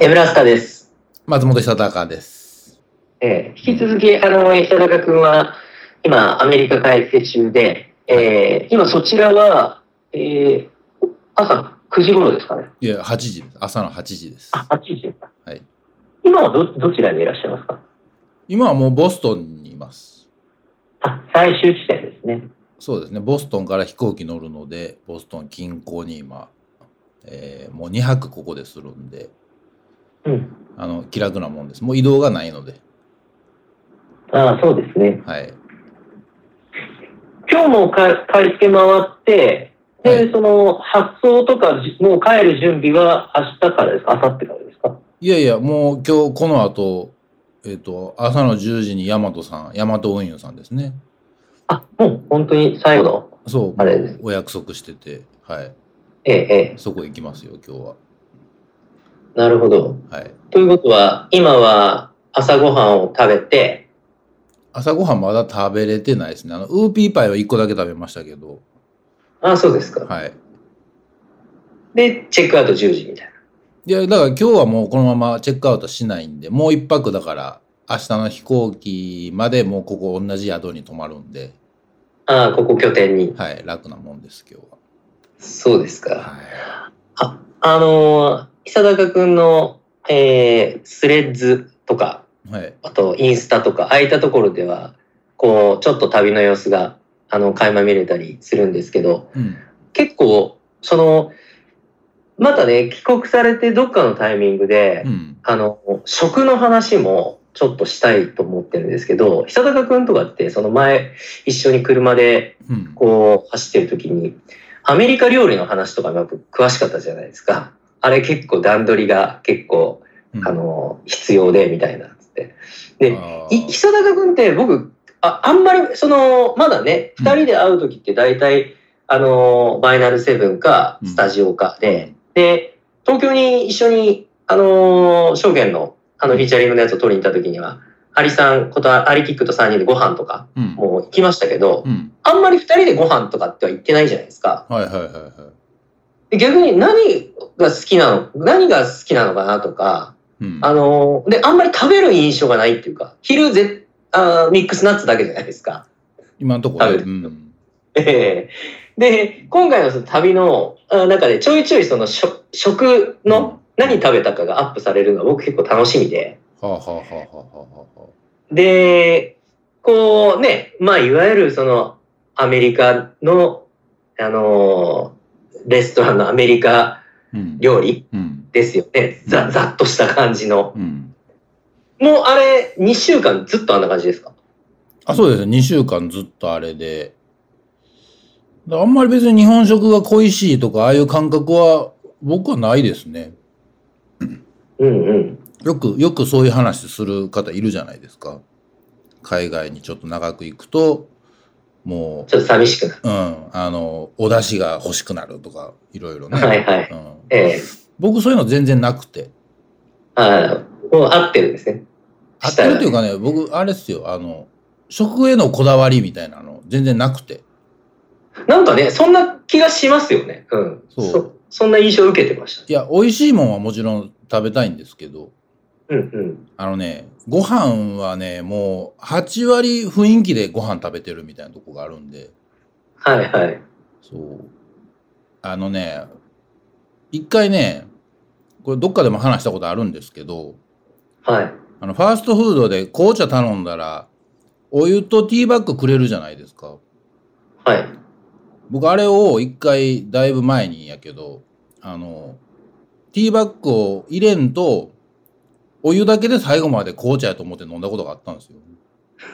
エブラスカです。松本久隆です。えー引き続き、あの、久高君は、今、アメリカ帰って中で、えー今そちらは、えー朝9時頃ですかね。いや、8時です。朝の8時です。あ、8時ですか。はい。今はど、どちらにいらっしゃいますか？今はもうボストンにいます。あ、最終地点ですね。そうですね。ボストンから飛行機乗るので、ボストン近郊に今、えーもう2泊ここでするんで、うん。あの、気楽なもんです。もう移動がないので、あそうですね。はい。今日もか買い付け回って、で、はいその、発送とか、じもう帰る準備は明日からですか？明後日からですか？いやいや、もう今日この後、えっ、と、朝の10時にヤマトさん、ヤマト運輸さんですね。あ、もう本当に最後の、そう、あれですお約束してて、はい。ええ、ええ、そこ行きますよ、今日は。なるほど。はい。ということは、今は朝ごはんを食べて、朝ごはんまだ食べれてないですね。あの、ウーピーパイは1個だけ食べましたけど、あそうですか。はい。で、チェックアウト10時みたいな。いや、だから今日はもうこのままチェックアウトしないんで、もう一泊だから、明日の飛行機までもうここ同じ宿に泊まるんで、ああ、ここ拠点に。はい、楽なもんです、今日そうですか。は。はい。あ、あのー、久高くんの、えー、スレッズとか、はい。あとインスタとか、ああいったところでは、こう、ちょっと旅の様子が、あの、垣間見れたりするんですけど、うん。結構、その、またね、帰国されてどっかのタイミングで、うん。あの、食の話もちょっとしたいと思ってるんですけど、久高くんとかって、その前、一緒に車でうん。こう走ってる時に、アメリカ料理の話とかやっぱ詳しかったじゃないですか。あれ結構段取りが結構、うんあの、必要で、みたいな、つって。で、久高くんって僕、ああんまり、その、まだね、うん二人で会う時って大体、あの、バイナルセブンか、スタジオかで、で、東京に一緒に、あの、証券の、あの、フィーチャリングのやつを取りに行った時には、アリさんこと、アリキックと3人でご飯とか、うん。もう行きましたけど、うん。あんまり二人でご飯とかっては言ってないじゃないですか。はいはいはいはい。で逆に何が好きなの、何が好きなのかなとか、うん。あの、で、あんまり食べる印象がないっていうか、昼ぜあーミックスナッツだけじゃないですか。今のところ、食べるうん。ええで、今回のその旅のあ中でちょいちょいその食食の何食べたかがアップされるのは僕結構楽しみで。はあはあはあはで、こうね、まあいわゆるそのアメリカの、あのーレストランのアメリカ。料理うん。ですよね。ざ、ざっとした感じの。うん。もうあれ、2週間ずっとあんな感じですか？あ、そうですね。2週間ずっとあれで。あんまり別に日本食が恋しいとか、ああいう感覚は僕はないですね。うんうん。よく、よくそういう話する方いるじゃないですか。海外にちょっと長く行くと、もちょっと寂しくなる。う、うん、あの、お出汁が欲しくなるとか、いろいろね。はいはいうん、ええ僕そういうの全然なくて。ああ、もう合ってるんですね。合ってるというかね、僕、あれっすよ、あの、食へのこだわりみたいなの全然なくて。なんかね、そんな気がしますよね。うん。そうそそんな印象を受けてました。いや、美味しいもんはもちろん食べたいんですけど、うんうん。あのね、ご飯はね、もう8割雰囲気でご飯食べてるみたいなとこがあるんで、はいはい。そう。あのね、一回ね、これどっかでも話したことあるんですけど、はい。あの、ファーストフードで紅茶頼んだら、お湯とティーバッグくれるじゃないですか。はい。僕あれを一回だいぶ前にやけど、あの、ティーバッグを入れんと、お湯だけで最後まで紅茶やと思って飲んだことがあったんですよ。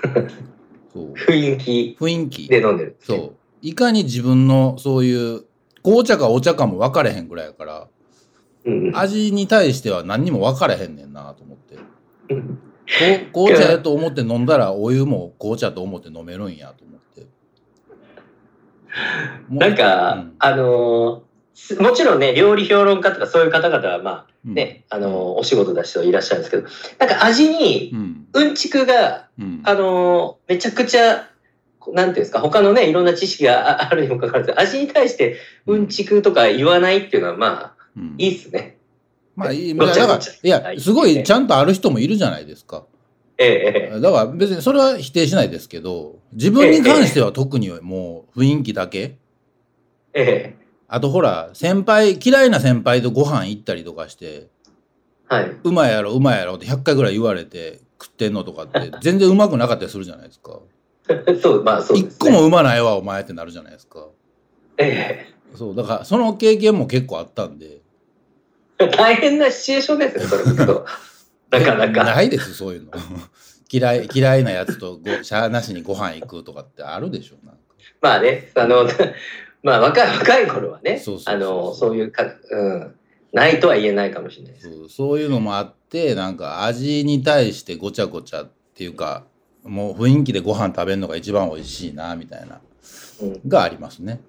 そう。雰囲気雰囲気。で飲んでる。そう。いかに自分のそういう、紅茶かお茶かも分かれへんぐらいやから、うんうん。味に対しては何にも分かれへんねんなと思って。紅茶やと思って飲んだらお湯も紅茶と思って飲めるんやと思って。なんか、うんあのもちろんね、料理評論家とかそういう方々は、まうんあね、あのーお仕事だ人いらっしゃるんですけど、なんか味にう、ん。うんちくが、うん。あのーめちゃくちゃ、なんていうんですか、他のね、いろんな知識があ あるにもかかわらず、味に対してうんちくとか言わないっていうのは、まあ、うんいいっすね。まあいい、ごだから、いや、すごいちゃんとある人もいるじゃないですか。ええ、ええ。だから別にそれは否定しないですけど、自分に関しては特にもう雰囲気だけ。ええ。あとほら、先輩、嫌いな先輩とご飯行ったりとかして、はい。うまいやろ、うまいやろって100回ぐらい言われて食ってんのとかって全然うまくなかったりするじゃないですか。そう、まあそうです、ね。一個もうまないわ、お前ってなるじゃないですか。えそう、だからその経験も結構あったんで。え。大変なシチュエーションですね、それ聞くと。なかなか。ないです、そういうの。嫌い、嫌いなやつとご、しゃあなしにご飯行くとかってあるでしょなんかまあね、あの、まあ若い、若い頃はね、あの、そういうか、うん、ないとは言えないかもしれないです。そうそういうのもあってなんか味に対してごちゃごちゃっていうかもう雰囲気でご飯食べるのが一番美味しいなみたいなうん、がありますね。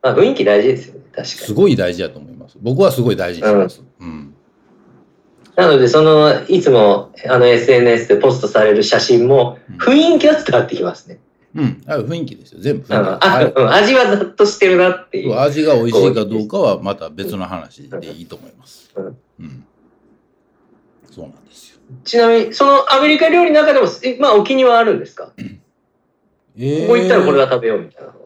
まあ雰囲気大事ですよね、確かすに。ごい大事だと思います。僕はすごい大事にします。うん、なので、その、いつも、あの、SNS でポストされる写真も、うん。雰囲気は伝わってきますね。うん、あ雰囲気ですよ。全部。味はざっとしてるなっていう。味が美味しいかどうかはまた別の話でいいと思います。うん。うん。そうなんですよ。ちなみに、そのアメリカ料理の中でも、えまあ、お気にはあるんですか、えここ行ったらこれは食べようみたいなのは。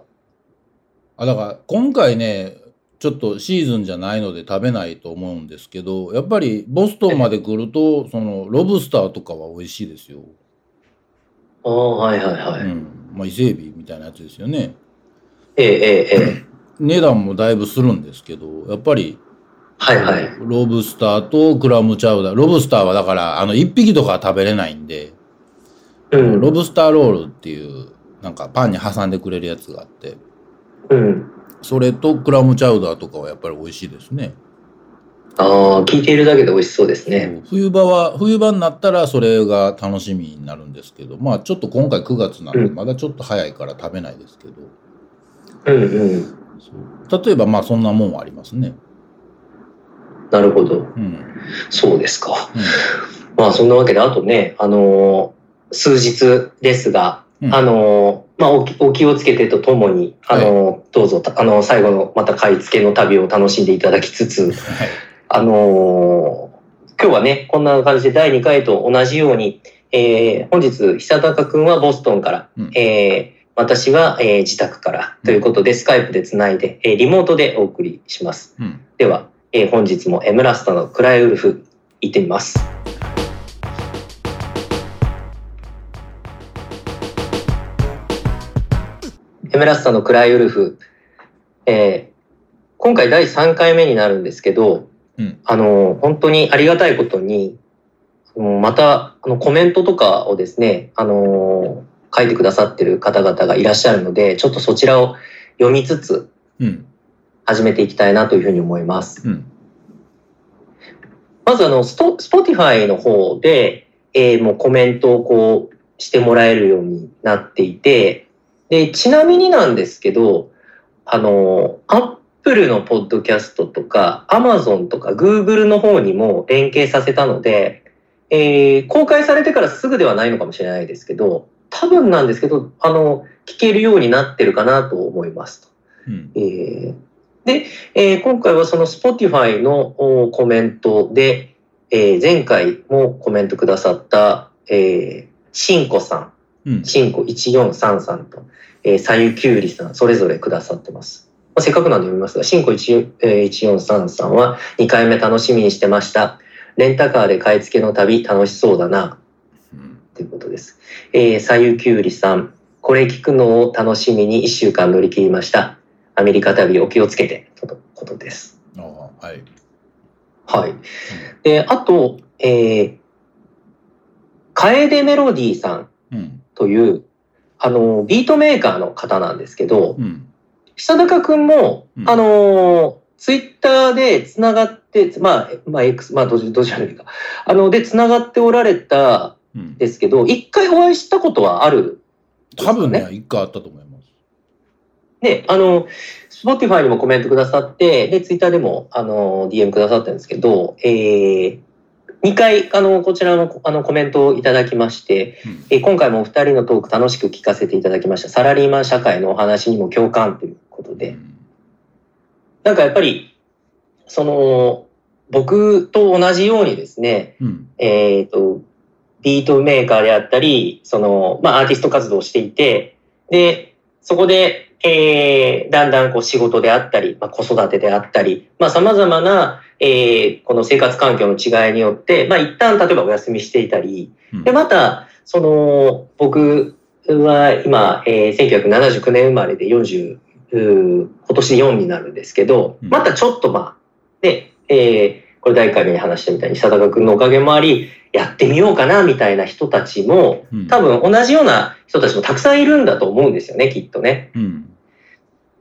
あだから今回ねちょっとシーズンじゃないので食べないと思うんですけどやっぱりボストンまで来るとそのロブスターとかは美味しいですよ、ああ、はいはいはい。うんまあ、伊勢海老みたいなやつですよねええええええ。値段もだいぶするんですけどやっぱりはいはい。ロブスターとクラムチャウダーロブスターはだからあの1匹とかは食べれないんで、うん。ロブスターロールっていうなんかパンに挟んでくれるやつがあってうん。それとクラムチャウダーとかはやっぱり美味しいですねああ、聞いているだけで美味しそうですね。冬場は冬場になったらそれが楽しみになるんですけどまあちょっと今回9月なんでうん。まだちょっと早いから食べないですけど、うんうん。そう。例えばまあそんなもんはありますね。なるほど。うん、そうですか。うまあ、そんなわけで、あとね、あのー数日ですが、うん。あのーまあお気、お気をつけてとともに、あのーどうぞ、あのー最後のまた買い付けの旅を楽しんでいただきつつ、ん、はいあのー今日はね、こんな感じで第2回と同じように、えー本日、久高くんはボストンから、うんえー私は、えー自宅からということで、スカイプでつないで、えーリモートでお送りします。うんでは、えー本日もエムラスタのクライウルフ行ってみます。エムラスタのクライウルフ、えー今回第3回目になるんですけど、うん。あの、本当にありがたいことに、また、あの、コメントとかをですね、あの、書いてくださってる方々がいらっしゃるので、ちょっとそちらを読みつつ、うん。始めていきたいなというふうに思います。うん。まずあの、スポティファイの方で、えーもうコメントをこうしてもらえるようになっていて、で、ちなみになんですけど、あの、アップルのポッドキャストとか、アマゾンとか、グーグルの方にも連携させたので、えー公開されてからすぐではないのかもしれないですけど、多分なんですけど、あの、聞けるようになってるかなと思いますと。うんえーで、えー今回はその Spotify のおコメントで、えー前回もコメントくださった、えー、しんこさん、うんしんこ1433と、えー、さゆきゅうりさん、それぞれくださってます。まあ、せっかくなんで読みますが、しんこ1えー1433は2回目楽しみにしてました。レンタカーで買い付けの旅楽しそうだな。うんということです。えー、さゆきゅうりさん、これ聞くのを楽しみに1週間乗り切りました。アメリカ旅お気をつけて、とのことです。ああはいはい。で、あと、えー、カエデメロディさんうんという、あの、ビートメーカーの方なんですけど、うん久高くんも、うん。あの、ツイッターでつながって、まあ、まあ、X、まあ、どどちらでもいいか。あの、で、つながっておられたうん。ですけど、一回お会いしたことはある多分ね一回あったと思います。で、あの、Spotify にもコメントくださって、で、Twitter でも、あの、DM くださったんですけど、えー、2回、あの、こちらの、あの、コメントをいただきまして、うん。えー今回もお二人のトーク楽しく聞かせていただきました。サラリーマン社会のお話にも共感というで、うんなんかやっぱり、その、僕と同じようにですね、うん。えっ、と、ビートメーカーであったり、その、まあ、アーティスト活動をしていて、で、そこで、えー、だんだんこう仕事であったり、まあ、子育てであったり、まあ、様々な、えー、この生活環境の違いによって、まあ、一旦例えばお休みしていたり、うんで、また、その、僕は今、えー、1979年生まれで40、うー今年で4になるんですけど、うんまたちょっとまあ、で、えー、これ第1回目に話したみたいに、佐高君のおかげもあり、やってみようかな、みたいな人たちも、うん多分同じような人たちもたくさんいるんだと思うんですよね、きっとね。うん。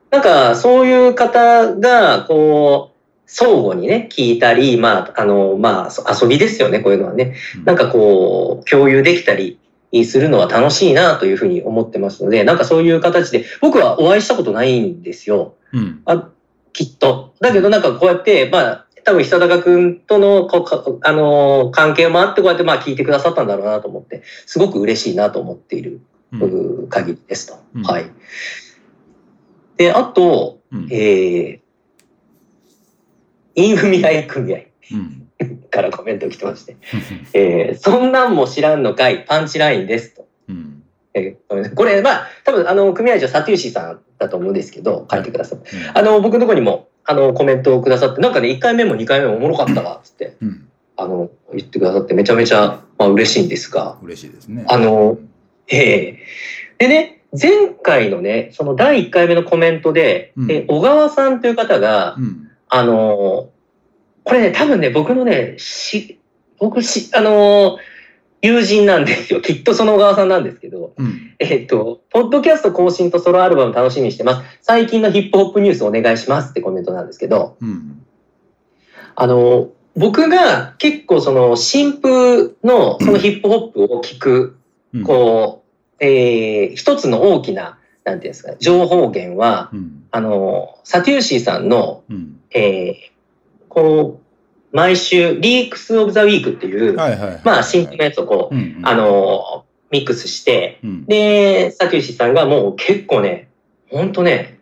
なんか、そういう方が、こう、相互にね、聞いたり、まあ、あの、まあ、そ遊びですよね、こういうのはね。なんかこう、共有できたりするのは楽しいなというふうに思ってますので、なんかそういう形で、僕はお会いしたことないんですよ。うん。あきっと。だけどなんかこうやって、まあ、多分久高くんとのこうか、あのー関係もあって、こうやってまあ聞いてくださったんだろうなと思って、すごく嬉しいなと思っている、うん。限りですと。うんはい。で、あと、うんえー、インフミアイ組合うん。からコメント来てまして、えー、そんなんも知らんのかい、パンチラインですと。うん。えーこれ、まあ、多分、あの、組合長、サテューシーさんだと思うんですけど、書いてくださって。あの、僕のところにも、あの、コメントをくださって、なんかね、1回目も2回目もおもろかったわ、つって、うん。あの、言ってくださって、めちゃめちゃ、まあ、嬉しいんですが、嬉しいですね。あのええでね、前回のね、その第1回目のコメントで、うんえ小川さんという方が、うん。あの、これね、多分ね、僕のね、し、僕し、あの、友人なんですよ。きっとその小川さんなんですけど、うん。えっと、ポッドキャスト更新とソロアルバム楽しみにしてます。最近のヒップホップニュースお願いしますってコメントなんですけど、うん。あの、僕が結構その新風のそのヒップホップを聞く、うん。こう、えー一つの大きな、なんていうんですか、情報源は、うん。あの、サテューシーさんの、うん。えーこう、毎週、リークス・オブ・ザ・ウィークっていう。まあ、新規のやつをこう、うん。あ、の、ミックスして、うん。で、サテューシーさんがもう結構ね、ほんとね、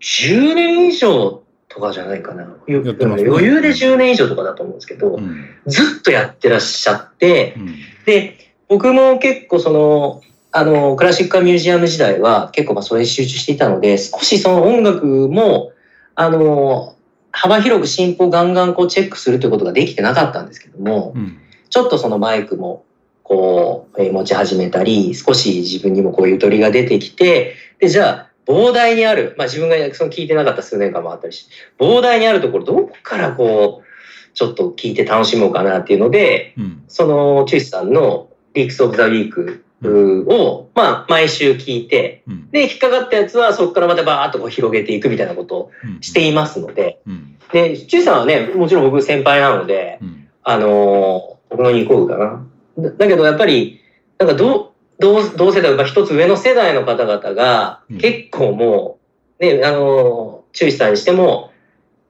10年以上とかじゃないかな。ね余裕で10年以上とかだと思うんですけど、うん。ずっとやってらっしゃって、うん。で、僕も結構その、あの、クラシックミュージアム時代は結構まあそれに集中していたので、少しその音楽も、あの、幅広く進歩をガンガンこうチェックするということができてなかったんですけども、うん。ちょっとそのマイクもこう、えー持ち始めたり、少し自分にもこうゆとりが出てきて、で、じゃあ、膨大にある、まあ自分がその聞いてなかった数年間もあったりして、膨大にあるところ、どこからこう、ちょっと聞いて楽しもうかなっていうので、うん。そのチュースさんのリークス・オブ・ザ・ウィークを、まあ毎週聞いて、うん。で、引っかかったやつはそこからまたバーッとこう広げていくみたいなことをうん。していますので、うん。で、チュースさんはね、もちろん僕先輩なので、うん。あのー僕の2個上かな。だだけどやっぱり、なんかどう、同同世代、まあ一つ上の世代の方々がうん結構もう、ね、あのー、中志さんにしても、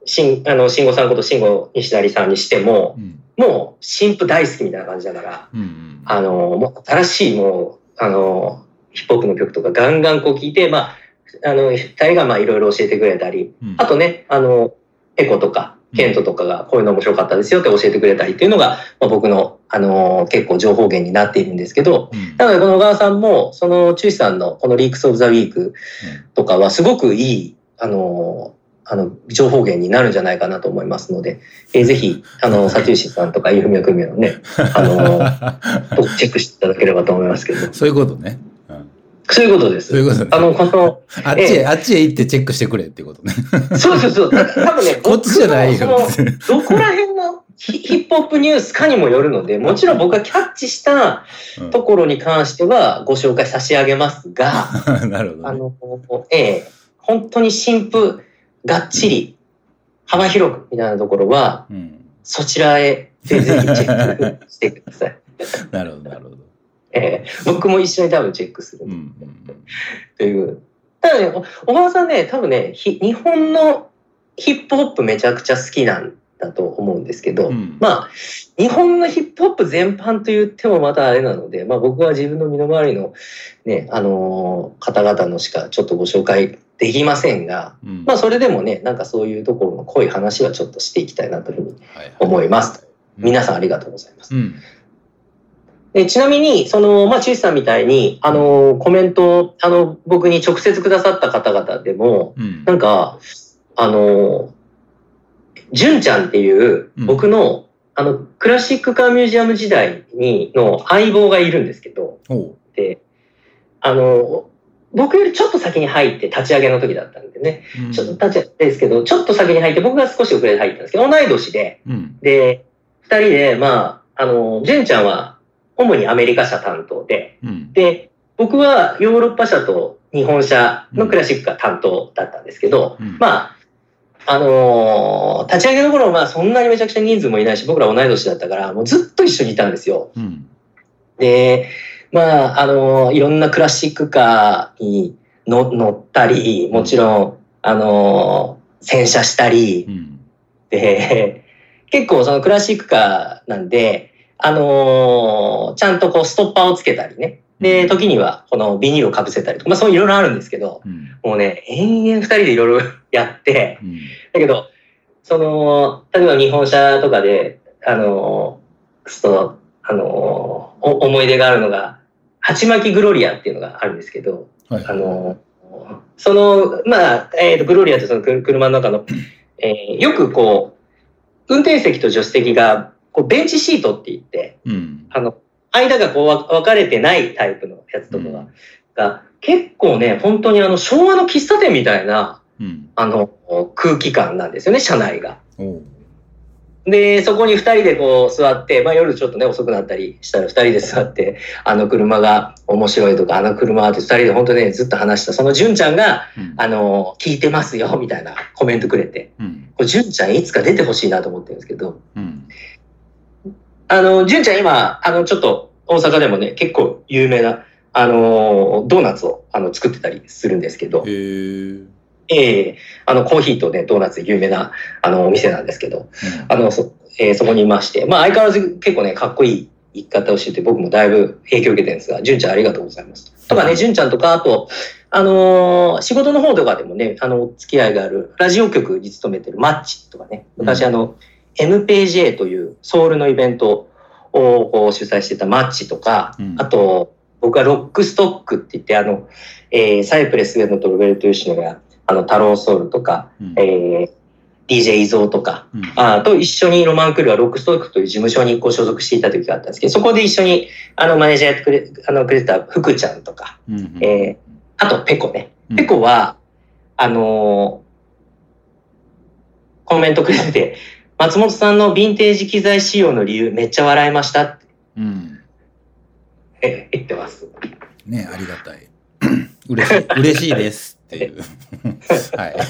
しん、あの、慎吾さんこと慎吾西成さんにしても、うん。もう新婦大好きみたいな感じだから、うん。あのー、もう新しいもう、あのー、ヒップホップの曲とかガンガンこう聞いて、まあ、あの、二人がまあいろいろ教えてくれたり、うん。あとね、あの、エコとか、ケントとかがこういうの面白かったですよって教えてくれたりっていうのが、まあ、僕の、あのー結構情報源になっているんですけど、うん。なのでこの小川さんも、その、チューシさんのこのリークス・オブ・ザ・ウィークとかはすごくいい、あのーあの、情報源になるんじゃないかなと思いますので、えーぜひ、あの、サテューシさんとか、イフミヤ組合のね、あの ーチェックしていただければと思いますけど、そういうことね。うん。そういうことです。そういうことね。あの、この、あっちへ、ええあっちへ行ってチェックしてくれっていうことね。そうそうそう、た多分ね、こっちじゃないよどこら辺のヒヒップホップニュースかにもよるので、もちろん僕がキャッチしたうんところに関してはご紹介差し上げますが、なるほど、ね。あの、ええ本当に新婦がっちり、幅広くみたいなところは、うん。そちらへぜひチェックしてください。なるほど、なるほど。ええ僕も一緒に多分チェックするうんうんという。ただね、お小川さんね、多分ね、ひ日本のヒップホップめちゃくちゃ好きなんだと思うんですけど、うんまあ、日本のヒップホップ全般と言ってもまたあれなので、まあ僕は自分の身の回りのね、あのー方々のしかちょっとご紹介できませんが、うんまあそれでもね、なんかそういうところの濃い話はちょっとしていきたいなというふうにはいはい思います。皆さんありがとうございます。うん。でちなみに、その、まあ、チュさんみたいに、あの、コメントを、あの、僕に直接くださった方々でも、うん。なんか、あの、純ちゃんっていう、うん。僕の、あの、クラシックカーミュージアム時代に、の相棒がいるんですけど。で、あの、僕よりちょっと先に入って立ち上げの時だったんでね、うん。ちょっと立ち上げですけど、ちょっと先に入って、僕が少し遅れて入ったんですけど、同い年で、うん。で、二人で、まあ、あの、純ちゃんは、主にアメリカ社担当で、うん。で、僕はヨーロッパ社と日本社のクラシックが担当だったんですけど、うん。まあ、あのー立ち上げの頃はまあそんなにめちゃくちゃ人数もいないし、僕ら同い年だったから、もうずっと一緒にいたんですよ。うん。で、まあ、あのーいろんなクラシックカーに乗乗ったり、もちろん、あのー洗車したりう、ん。で、結構そのクラシックカーなんで、あのーちゃんとこうストッパーをつけたりね。で、時にはこのビニールをかぶせたりとか、まあそういろいろあるんですけど、うん。もうね、延々二人でいろいろ やって、うん。だけど、その、例えば日本車とかで、あのー、その、あの思い出があるのが、鉢巻きグロリアっていうのがあるんですけど、はい。あの、その、まあ、えっ、と、グロリアってそのく車の中の、えーよくこう、運転席と助手席が、こう、ベンチシートって言って、うん。あの、間がこうわ分かれてないタイプのやつとかが、が結構ね、本当にあの、昭和の喫茶店みたいな、うん。あの、空気感なんですよね、車内が。で、そこに二人でこう座って、まあ夜ちょっとね、遅くなったりしたら二人で座って、あの車が面白いとか、あの車はって二人で本当ね、ずっと話した。その純ちゃんが、うん。あの、聞いてますよ、みたいなコメントくれて。うん。これ、純ちゃんいつか出てほしいなと思ってるんですけど、うん。あの、純ちゃん今、あの、ちょっと大阪でもね、結構有名な、あの、ドーナツをあの作ってたりするんですけど。へ、え。ええあの、コーヒーとね、ドーナツで有名な、あの、お店なんですけど、うん。あの、そ、えーそこにいまして、まあ相変わらず結構ね、かっこいい生き方をしてて、僕もだいぶ影響を受けてるんですが、純ちゃんありがとうございます。とかね、純ちゃんとか、あと、あのー仕事の方とかでもね、あの、お付き合いがある、ラジオ局に勤めてるマッチとかね、昔あの、MPJ というソウルのイベントを主催してたマッチとか、うんあと、僕はロックストックって言って、あの、えーサイプレスウェンドとロベルト・ユシノが、あの、太郎ソウルとか、うんえー DJ 伊蔵とか、うんあと一緒にロマンクルーはロックストックという事務所にこう所属していた時があったんですけど、そこで一緒にあのマネージャーやってくれあのくれてた福ちゃんとか、うん。えーあとペコね。うんペコは、あのーコメントくれてて、松本さんのヴィンテージ機材使用の理由めっちゃ笑いましたってうん。え言ってます。ねありがたい。嬉しい、嬉しいですっていう。はい。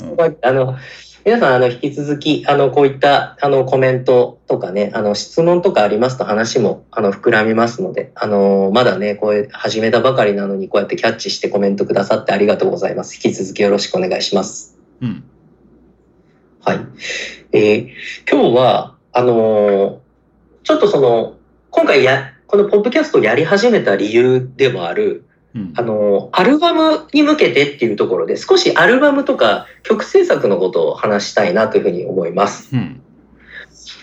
うんあの、皆さん、あの、引き続き、あの、こういった、あの、コメントとかね、あの、質問とかありますと話も、あの、膨らみますので、あの、まだね、こう、始めたばかりなのに、こうやってキャッチしてコメントくださってありがとうございます。引き続きよろしくお願いします。うん。はい。えー今日は、あのーちょっとその、今回や、このポッドキャストをやり始めた理由でもある、うんあの、アルバムに向けてっていうところで、少しアルバムとか曲制作のことを話したいなというふうに思います。うん。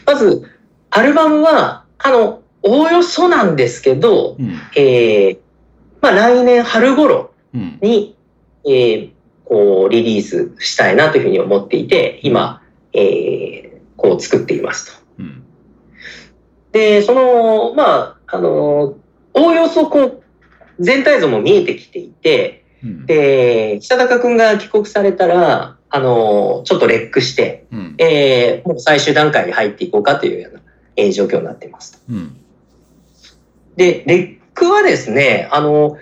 まず、アルバムは、あの、おおよそなんですけど、うん。えーまあ来年春頃うん。に、えーこう、リリースしたいなというふうに思っていて、今、えーこう作っていますと。うん。で、その、まあ、あの、おおよそこう、全体像も見えてきていて、うん。で、北高くんが帰国されたら、あの、ちょっとレックして、うん。えーもう最終段階に入っていこうかというような、えー状況になっています。うん。で、レックはですね、あの、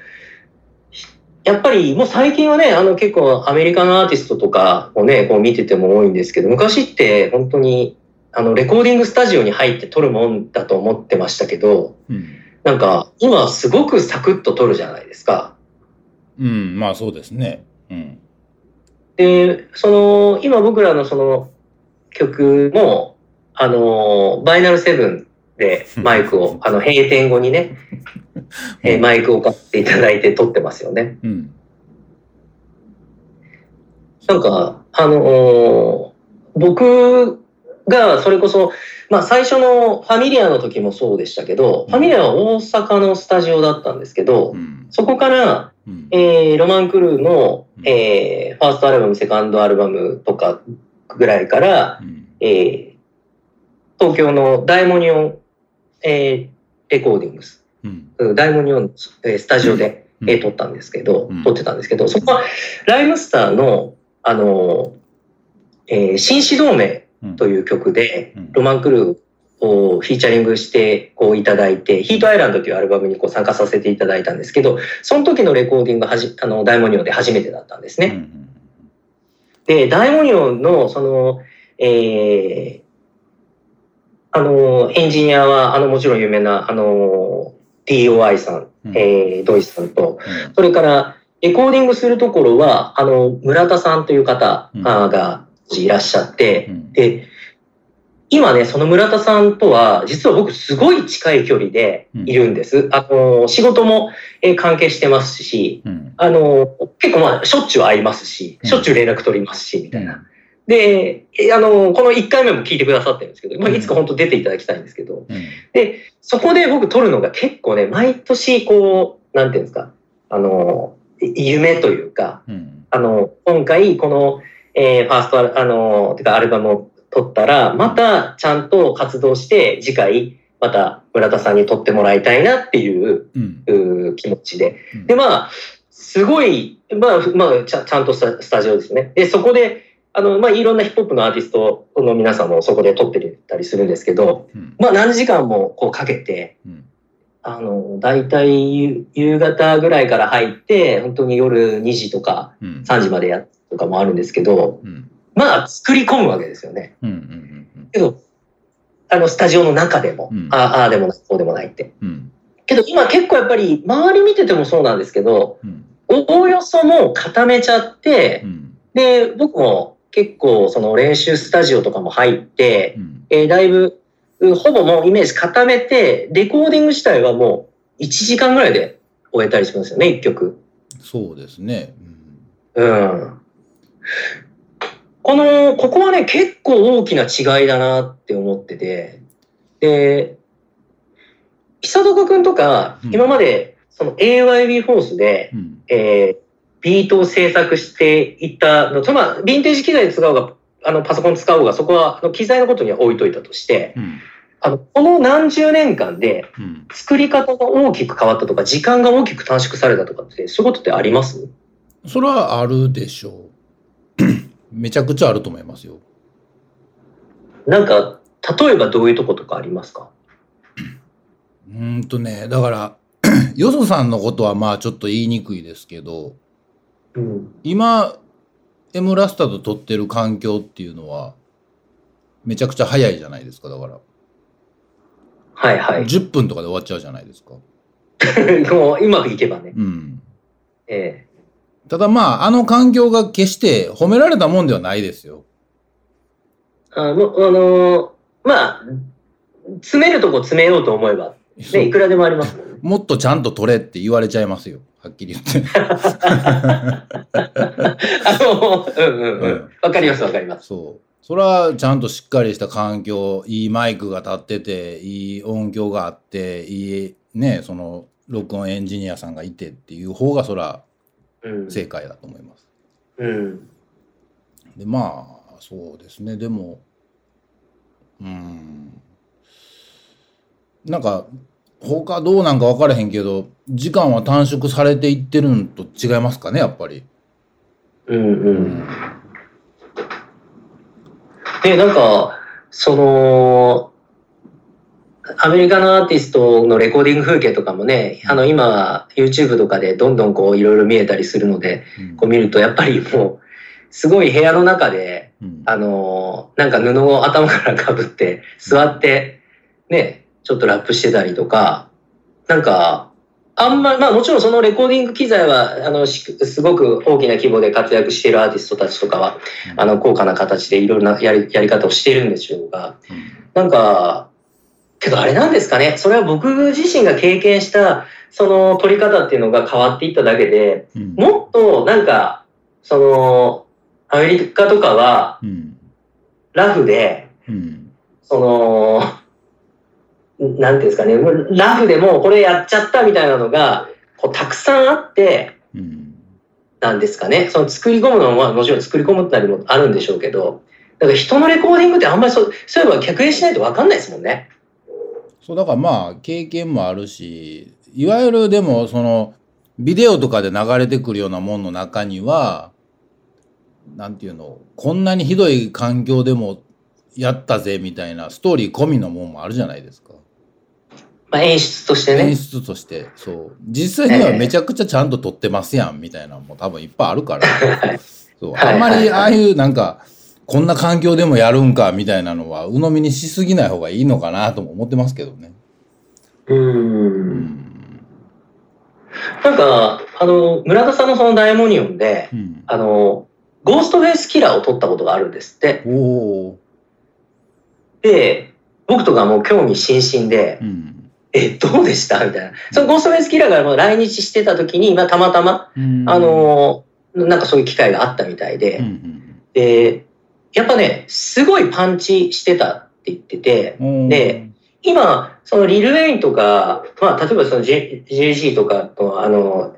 やっぱりもう最近はね、あの結構アメリカのアーティストとかをね、こう見てても多いんですけど、昔って本当に、あの、レコーディングスタジオに入って撮るもんだと思ってましたけど、うん。なんか今すごくサクッと撮るじゃないですか。うん。まあそうですね。うん。で、その、今僕らのその、曲も、あの、バイナルセブンでマイクを、あの、閉店後にね、えーマイクを買っていただいて撮ってますよね。うん。なんか、あのー僕がそれこそ、まあ最初のファミリアの時もそうでしたけど、ファミリアは大阪のスタジオだったんですけど、うん。そこから、うん。えーロマンクルーのう、んえーファーストアルバム、セカンドアルバムとかぐらいから、うん。えー東京のダイモニオン、えーレコーディングス、うん。うんダイモニオン、えースタジオで、うんえー撮ったんですけど、うん撮ってたんですけど、そこはライムスターの、あのーえー紳士同盟うん。という曲で、うんロマンクルーをフィーチャリングしてこういただいて、ヒートアイランドというアルバムにこう参加させていただいたんですけど、その時のレコーディングがはじあのダイモニオンで初めてだったんですね。うん。で、ダイモニオンの、その、えー、あの、エンジニアは、あの、もちろん有名な、あの、DOI さん、うん。えー、ドイツさんと、うんそれから、レコーディングするところは、あの、村田さんという方がいらっしゃってう、ん。で、今ね、その村田さんとは、実は僕すごい近い距離でいるんです。あの、仕事もえー関係してますし、うん。あの、結構まあ、しょっちゅう会いますし、うんしょっちゅう連絡取りますし、みたいな。で、えあの、この1回目も聞いてくださってるんですけど、まあ、いつか本当出ていただきたいんですけど、うん。で、そこで僕撮るのが結構ね、毎年こう、なんていうんですか、あの、い夢というか、うん。あの、今回この、えーファーストアル、あの、てかアルバムを撮ったら、またちゃんと活動して、次回、また村田さんに撮ってもらいたいなっていううん。気持ちで。うんで、まあ、すごい、まあ、まあ、ちゃちゃんとしたスタジオですね。で、そこで、あの、まあ、いろんなヒップホップのアーティストの皆さんもそこで撮ってたりするんですけど、うん。まあ、何時間もこうかけて、うん。あの、大体夕夕方ぐらいから入って、本当に夜2時とかうん。3時までやっとかもあるんですけど、うん。まあ、作り込むわけですよね。うん。うん。けど、あの、スタジオの中でも、うんああ、ああでもない、こうでもないって。うん。けど、今結構やっぱり、周り見ててもそうなんですけど、うん。おおよそもう固めちゃってう、ん。で、僕も結構その練習スタジオとかも入って、うん。えーだいぶ、うほぼもうイメージ固めて、レコーディング自体はもう1時間ぐらいで終えたりしますよね、1曲。そうですね。うん。この、ここはね、結構大きな違いだなって思ってて、で、久高くんとかう、ん今までその AYB フォースで、うん。えービートを制作していったのと、まあ、ヴィンテージ機材使おうが、あの、パソコン使おうが、そこは、あの機材のことには置いといたとして、うん。あの、この何十年間でうん。作り方が大きく変わったとか、時間が大きく短縮されたとかって、そういうことってあります？それはあるでしょう。めちゃくちゃあると思いますよ。なんか、例えばどういうとことかありますか？うーんとね、だから、よそさんのことはまあちょっと言いにくいですけど、うん。今、エムラスタと撮ってる環境っていうのは、めちゃくちゃ早いじゃないですか、だから。はいはい。10分とかで終わっちゃうじゃないですか。もう、うまくいけばね。うん。えただまあ、あの環境が決して褒められたもんではないですよ。えあの、あのーまあ、詰めるとこ詰めようと思えば、ね、いくらでもありますね。もっとちゃんと取れって言われちゃいますよ。はっきり言って。あの、うんうんううんん。わかりますわかります。そう。それはちゃんとしっかりした環境、いいマイクが立ってて、いい音響があって、いいね、その録音エンジニアさんがいてっていう方がそれはうん。正解だと思います。うん。で、まあ、そうですね。でも、うん。なんか、他どうなんか分からへんけど、時間は短縮されていってるんと違いますかね、やっぱり。うんう。うんで、なんか、その、アメリカのアーティストのレコーディング風景とかもね、あの今 YouTube とかでどんどんこういろいろ見えたりするので、うんこう見るとやっぱりもう、すごい部屋の中で、うんあのなんか布を頭からかぶって座って、ね、ちょっとラップしてたりとか、なんか、あんま、まあもちろんそのレコーディング機材は、あの、しすごく大きな規模で活躍しているアーティストたちとかは、あの、高価な形でいろいろなやりやり方をしているんでしょうが、なんか、けどあれなんですかね、それは僕自身が経験した、その撮り方っていうのが変わっていっただけで、うん。もっとなんか、その、アメリカとかはうん。ラフで、うん。その、なんていうんですかね、ラフでもこれやっちゃったみたいなのが、こうたくさんあって、うんなんですかね、その作り込むのはもちろん作り込むったりもあるんでしょうけど、だから人のレコーディングってあんまりそう、そういえば客演しないと分かんないですもんね。そうだからまあ経験もあるしいわゆるでもそのビデオとかで流れてくるようなもんの中にはなんていうのこんなにひどい環境でもやったぜみたいなストーリー込みのもんもあるじゃないですか。まあ演出として演ね。出として。そう。実際にはめちゃくちゃちゃんと撮ってますやんみたいなのも多分いっぱいあるから。そう。はい。あんまりああいうなんかこんな環境でもやるんかみたいなのは鵜呑みにしすぎない方がいいのかなとも思ってますけどね。う。うん。んなんか、あの、村田さんのそのダイモニオンで、うん、あの、ゴーストフェイスキラーを撮ったことがあるんですって。おおで、僕とかもう興味津々でー、、うんえ、どうでした？みたいな。そのゴーストフェイスキラーがもう来日してた時に、まあ、たまたま、うん。あの、なんかそういう機会があったみたいで、うんうんで、やっぱね、すごいパンチしてたって言ってて、うんで、今、そのリル・ウェインとか、まあ、例えばその JG とかの、あの、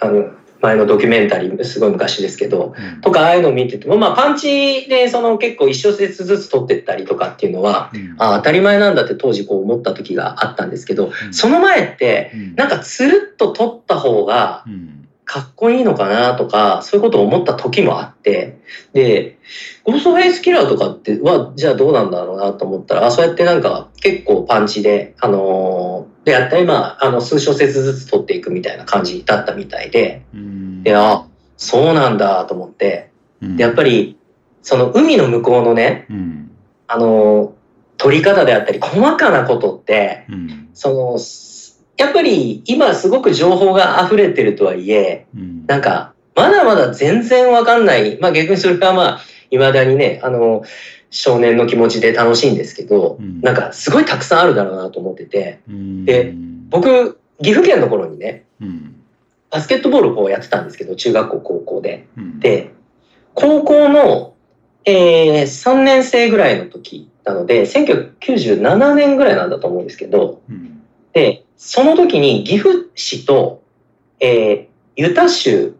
あの、前のドキュメンタリー、すごい昔ですけど、うん。とか、ああいうのを見てても、まあ、パンチで、その結構一小節ずつ取ってったりとかっていうのは、うん。ああ、当たり前なんだって当時こう思った時があったんですけど、うん。その前って、うん。なんかつるっと取った方がうん。かっこいいのかなとか、そういうことを思った時もあって、で、ゴーストフェイスキラーとかっては、じゃあどうなんだろうなと思ったら、あそうやってなんか結構パンチで、あのーでやったり、まあ、あの、数小節ずつ取っていくみたいな感じだったみたいで、うん。で、あ、そうなんだと思って、うん。でやっぱり、その海の向こうのね、うん。あのー取り方であったり、細かなことって、うん。その、やっぱり今すごく情報が溢れてるとはいえ、うん。なんか、まだまだ全然わかんない。まあ逆にそれはまあ、未だにね、あの、少年の気持ちで楽しいんですけど、うん。なんかすごいたくさんあるだろうなと思ってて、うん。で僕、岐阜県の頃にね、うん。バスケットボールをやってたんですけど、中学校、高校で。うん。で、高校の、えー、3年生ぐらいの時なので、1997年ぐらいなんだと思うんですけど、うん。で、その時に岐阜市と、えー、ユタ州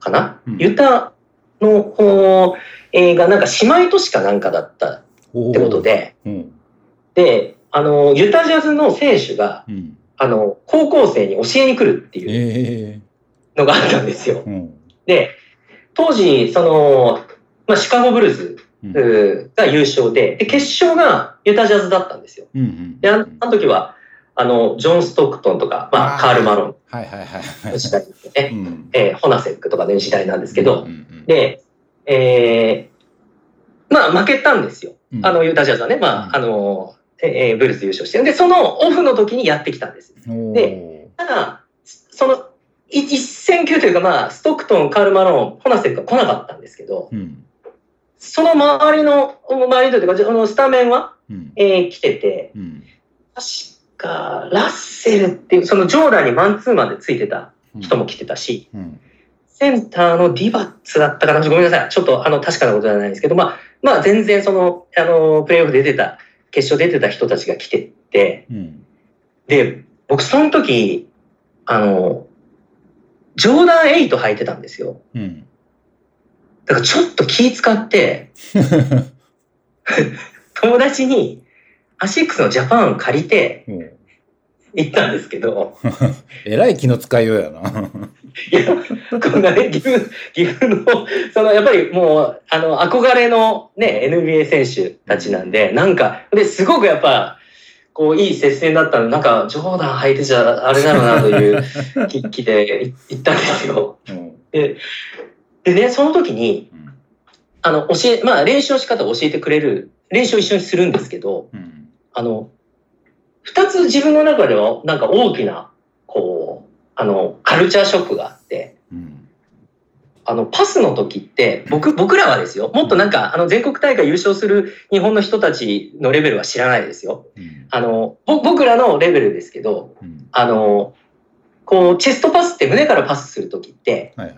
かな、うん。ユタの方、えーがなんか姉妹都市かなんかだったってことで、うん。で、あの、ユタジャズの選手が、うん。あの、高校生に教えに来るっていうええのがあったんですよ。うん。で、当時、その、まあ、シカゴブルーズうん。うーが優勝で、で、決勝がユタジャズだったんですよ。うんで、あのあの時は、あの、ジョン・ストックトンとか、まあ、カール・マロンはいはいはいはい。の時代ですよね。うん。えーホナセックとかの時代なんですけど、うんうん。で、えーまあ負けたんですよ。うん。あの、ユータジャズはね、まあ、あの、えーブルース優勝して。で、そのオフの時にやってきたんです。でただ、その、い一戦級というか、まあ、ストックトン、カール・マロン、ホナセックは来なかったんですけど、うん。その周りの、周りというか、あのスタメンは、うん。えー来てて、うん。確か、ラッセルっていう、そのジョーダンにマンツーマンでついてた人も来てたし、うんセンターのディバッツだったかなごめんなさい。ちょっとあの確かなことじゃないんですけど、まあ、まあ全然その、あの、プレイオフ出てた、決勝出てた人たちが来てて、うんで、僕その時、あの、ジョーダン8履いてたんですよ。うんだからちょっと気使って、友達にアシックスのジャパン借りて行ったんですけど、えらい気の使いようやな。いや、こんなね、岐阜、岐阜の、その、やっぱりもう、あの、憧れのね、NBA 選手たちなんで、なんか、で、すごくやっぱ、こう、いい接戦だったの、なんか、ジョーダン履いてちゃあれだろうなという 気気で行ったんですよ。うん。で、でね、その時に、うん。あの、教え、まあ、練習の仕方を教えてくれる、練習を一緒にするんですけど、うん。あの、二つ自分の中では、なんか大きな、あの、カルチャーショックがあって、うん。あの、パスの時って、僕、僕らはですよ、もっとなんか、あの、全国大会優勝する日本の人たちのレベルは知らないですよ。うん。あの、ぼ僕らのレベルですけど、うん。あの、こう、チェストパスって胸からパスする時って、はいはい。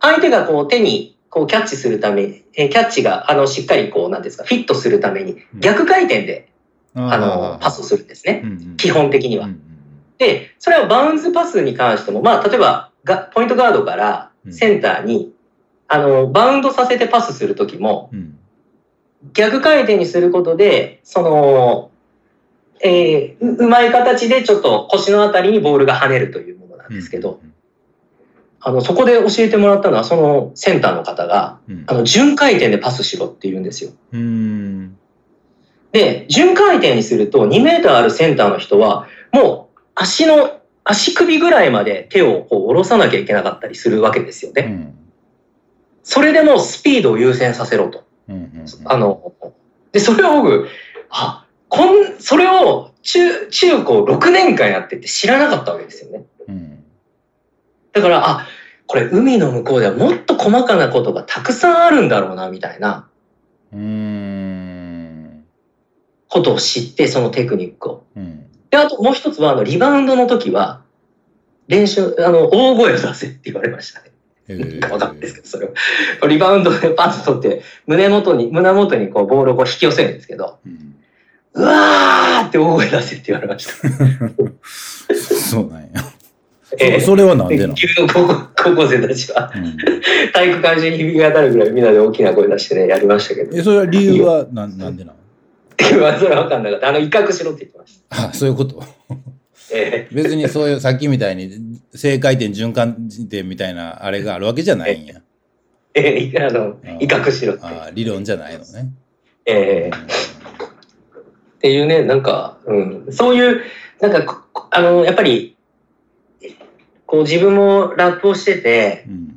相手がこう手にこうキャッチするため、えーキャッチがあのしっかりこう、なんですか、フィットするために逆回転で、あの、パスをするんですね。基本的には。で、それはバウンズパスに関しても、まあ、例えばが、ポイントガードからセンターに、あの、バウンドさせてパスするときも、逆回転にすることで、その、えーううまい形でちょっと腰のあたりにボールが跳ねるというものなんですけど、あの、そこで教えてもらったのは、そのセンターの方が、あの、順回転でパスしろって言うんですよ。うん。で、順回転にすると、2メーターあるセンターの人は、もう足の、足首ぐらいまで手をこう下ろさなきゃいけなかったりするわけですよね。うんそれでもうスピードを優先させろと。うんうんあの、で、それを僕、あ、こん、それを中、中高6年間やってて知らなかったわけですよね。うんだから、あ、これ海の向こうではもっと細かなことがたくさんあるんだろうな、みたいなうんことを知って、そのテクニックを。うんで、あともう一つは、あの、リバウンドの時は、練習、あの、大声を出せって言われましたね。へなんかわかんないですけど、それを。リバウンドでパス取って、胸元に、胸元にこう、ボールをこう引き寄せるんですけど、うんうわーって大声出せって言われました。そうなんや。ええそそれはなんでなの自分の高校生たちは、うん体育館中に響き渡るぐらいみんなで大きな声出してね、やりましたけど。え、それは理由はなんなんでなの 今それは分かんなかった。あの、威嚇しろって言ってました。あ、そういうこと？え別にそういう、さっきみたいに、正回転、循環転みたいなあれがあるわけじゃないんや。えええあのあ、威嚇しろって。あ理論じゃないのね。ええっていうね、なんか、うん、そういう、なんかあの、やっぱり、こう自分もラップをしてて、うん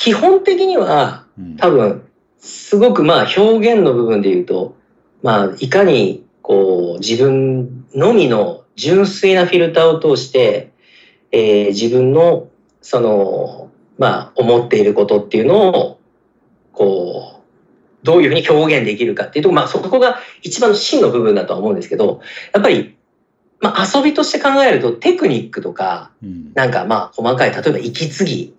基本的にはうん多分、すごくまあ表現の部分で言うと、まあいかにこう自分のみの純粋なフィルターを通して、えー自分のその、まあ思っていることっていうのを、こう、どういうふうに表現できるかっていうと、まあそこが一番の真の部分だとは思うんですけど、やっぱり、まあ遊びとして考えるとテクニックとか、うん。なんかまあ細かい、例えば息継ぎ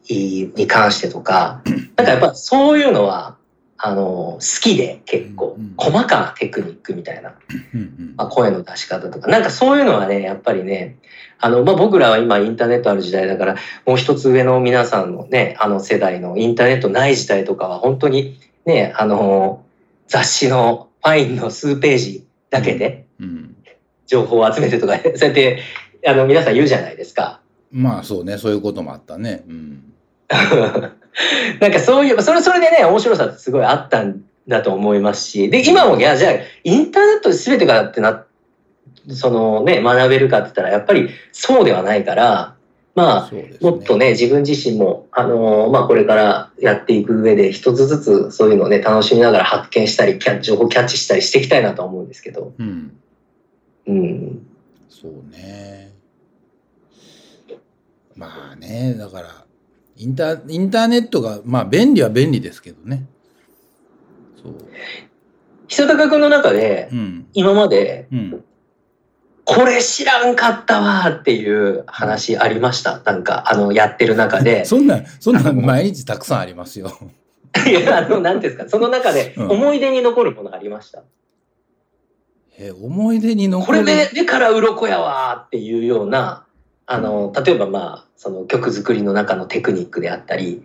に関してとか、なんかやっぱそういうのは、あの、好きで結構うん、細かなテクニックみたいな、うんまあ、声の出し方とか、なんかそういうのはね、やっぱりね、あの、まあ僕らは今インターネットある時代だから、もう一つ上の皆さんのね、あの世代のインターネットない時代とかは本当にね、あの、雑誌のファインの数ページだけでうん情報を集めてとか、そうやって、あの、皆さん言うじゃないですか。まあそうね、そういうこともあったね。うん。なんかそういう、それそれでね、面白さってすごいあったんだと思いますし、で、今も、いや、じゃあ、インターネットで全てがってな、そのね、学べるかって言ったら、やっぱりそうではないから、まあ、ね。もっとね、自分自身も、あのーまあ、これからやっていく上で、一つずつそういうのをね、楽しみながら発見したり、キャッ情報キャッチしたりしていきたいなとは思うんですけど、うん。うん。そうね。まあね、だから、インター、インターネットが、まあ便利は便利ですけどね。そう。久高君の中でう、ん。今まで、うん。これ知らんかったわーっていう話ありました？なんか、あの、やってる中で。そんなん、そんなん毎日たくさんありますよ。いや、あの、なんですか、その中でうん思い出に残るものありました？え、思い出に残る。これで、でから鱗やわーっていうような、あの、例えばまあ、その曲作りの中のテクニックであったり、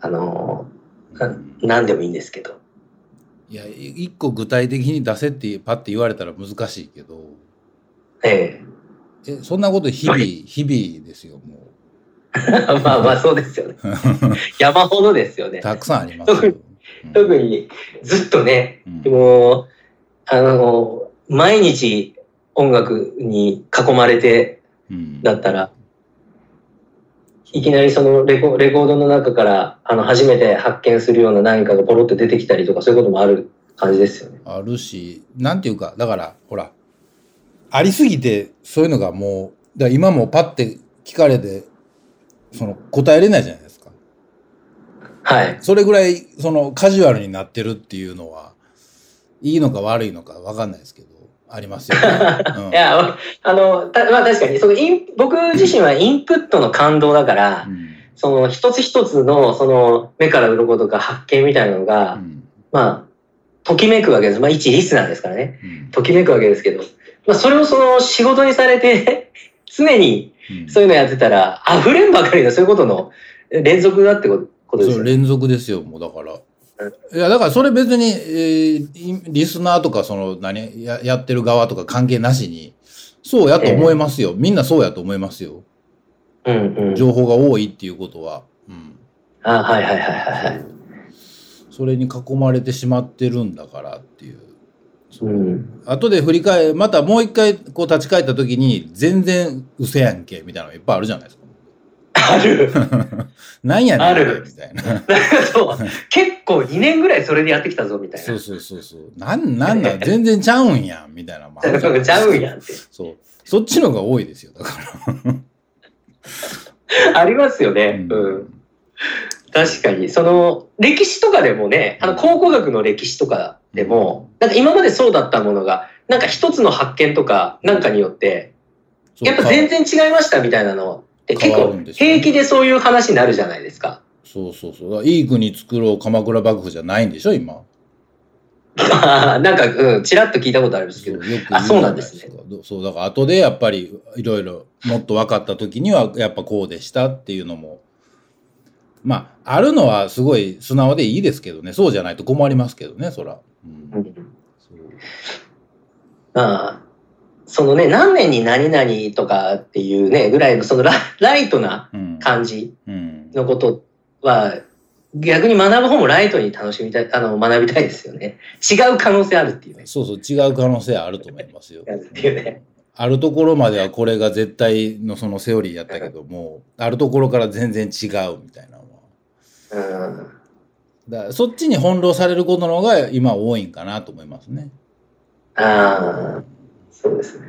あの、ななんでもいいんですけど。いや、い一個具体的に出せってパッて言われたら難しいけど、ええ、そんなこと日々、日々ですよ、もえ まあまあそうですよね。う。山ほどですよね。たくさんありますよ。うん特にずっとね、うんもう、あの、毎日音楽に囲まれてうんだったら、いきなりそのレコレコードの中からあの初めて発見するような何かがポロって出てきたりとかそういうこともある感じですよね。あるし、なんていうか、だから、ほら、ありすぎて、そういうのがもう、だ今もパッて聞かれて、その答えれないじゃないですか。はい。それぐらい、そのカジュアルになってるっていうのは、いいのか悪いのかわかんないですけど、ありますよね。うんいや、あの、たまあ確かに、そのイン、僕自身はインプットの感動だから、うんその一つ一つの、その目から鱗とか発見みたいなのが、うんまあ、ときめくわけです。まあ一リスナーですからね。うんときめくわけですけど、まあそれをその仕事にされて、常にうんそういうのやってたら、溢れんばかりのそういうことの連続だってことですよね。そう連続ですよ、もうだから。いや、だからそれ別に、えーいリスナーとか、その、何や、やってる側とか関係なしに、そうやと思いますよ。みんなそうやと思いますよ。うんうん。情報が多いっていうことは。うん。あはいはいはいはいはい。それに囲まれてしまってるんだからっていう。うん。後で振り返またもう一回こう立ち返った時に、全然嘘やんけ、みたいなのいっぱいあるじゃないですか。ある。なんやねん、あるみたいな。そう。結構2年ぐらいそれでやってきたぞみたいな。そうそうそうそう。なん、なんなん、全然ちゃうんやん、みたいな ちかゃうんやんって。そう。そっちのが多いですよ、だから。ありますよね。ううんん。確かに。その、歴史とかでもね、あの、考古学の歴史とかでも、なんか今までそうだったものが、なんか一つの発見とか、なんかによって、やっぱ全然違いましたみたいなの結構平気でそういう話になるじゃないですか。そうそうそう。いい国作ろう鎌倉幕府じゃないんでしょ、今。なんか、うん、ちらっと聞いたことあるんですけど。あそうなんですねそう、だから後でやっぱりいろいろもっと分かった時にはやっぱこうでしたっていうのも、まあ、あるのはすごい素直でいいですけどね。そうじゃないと困りますけどね、そら。うん。うんそうまあ、そのね、何年に何々とかっていうね、ぐらいのそのラライトなうん。感じうん。のことは、逆に学ぶ方もライトに楽しみたい、あの、学びたいですよね。違う可能性あるっていうね。そうそう、違う可能性あると思いますよ。ね。あるところまではこれが絶対のそのセオリーやったけども、あるところから全然違うみたいなのは。うん。だそっちに翻弄されることの方が今多いんかなと思いますね。ああ、そうですね。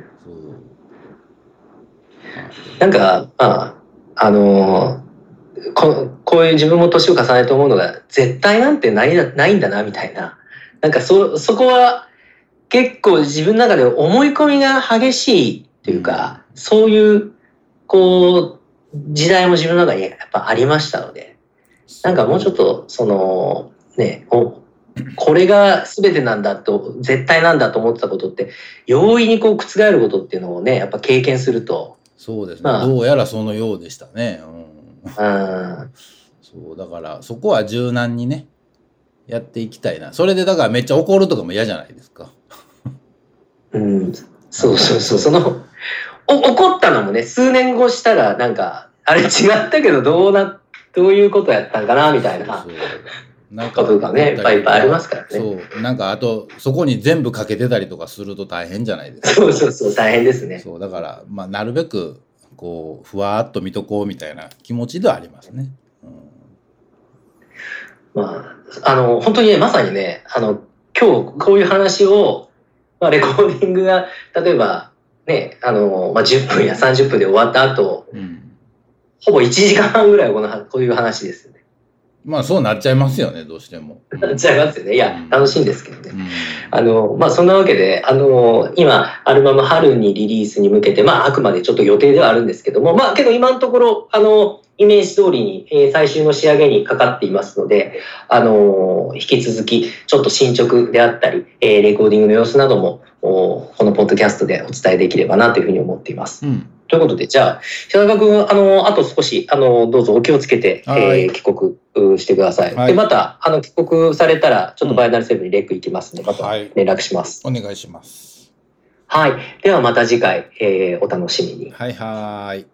なんか、まあ、あのーここういう自分も年を重ねて思うのが、絶対なんてないなないんだな、みたいな。なんかそ、そこは結構自分の中で思い込みが激しいっていうか、そういう、こう、時代も自分の中にやっぱありましたので、なんかもうちょっと、その、ね、おこれが全てなんだと、絶対なんだと思ってたことって、容易にこう覆ることっていうのをね、やっぱ経験すると、そうですね、まあどうやらそのようでしたね。うん。うん、そう、だからそこは柔軟にね、やっていきたいな。それでだからめっちゃ怒るとかも嫌じゃないですか。うん、そうそうそう、その、お怒ったのもね、数年後したら、なんか、あれ違ったけど、どうな、どういうことやったんかな、みたいなそうなんことがね、いっぱいいっぱいありますからね。そう。なんかあと、そこに全部かけてたりとかすると大変じゃないですか。そうそうそう、大変ですね。そう、だから、まあ、なるべく、こう、ふわーっと見とこうみたいな気持ちではありますね。うんまあ、あの、本当にね、まさにね、あの、今日こういう話を、まあ、レコーディングが、例えば、ね、あの、まあ、10分や30分で終わった後、うん。ほぼ1時間半ぐらいこの、こういう話ですよね。まあ、そうなっちゃいますよね、どうしても。うんなっちゃいますよね。いや、楽しいんですけどね。うんあの、まあ、そんなわけで、あの、今、アルバム春にリリースに向けて、まあ、あくまでちょっと予定ではあるんですけども、まあ、けど今のところ、あの、イメージ通りに、えー最終の仕上げにかかっていますので、あの、引き続き、ちょっと進捗であったり、えーレコーディングの様子なども、おこのポッドキャストでお伝えできればなというふうに思っています。うん。ということで、じゃあ、平中君、あの、あと少し、あの、どうぞお気をつけて、はいえー帰国うしてください。はいで、また、あの、帰国されたら、ちょっとバイナルセブンにレック行きますので、またはい連絡します。お願いします。はい。ではまた次回、えーお楽しみに。はいはーい。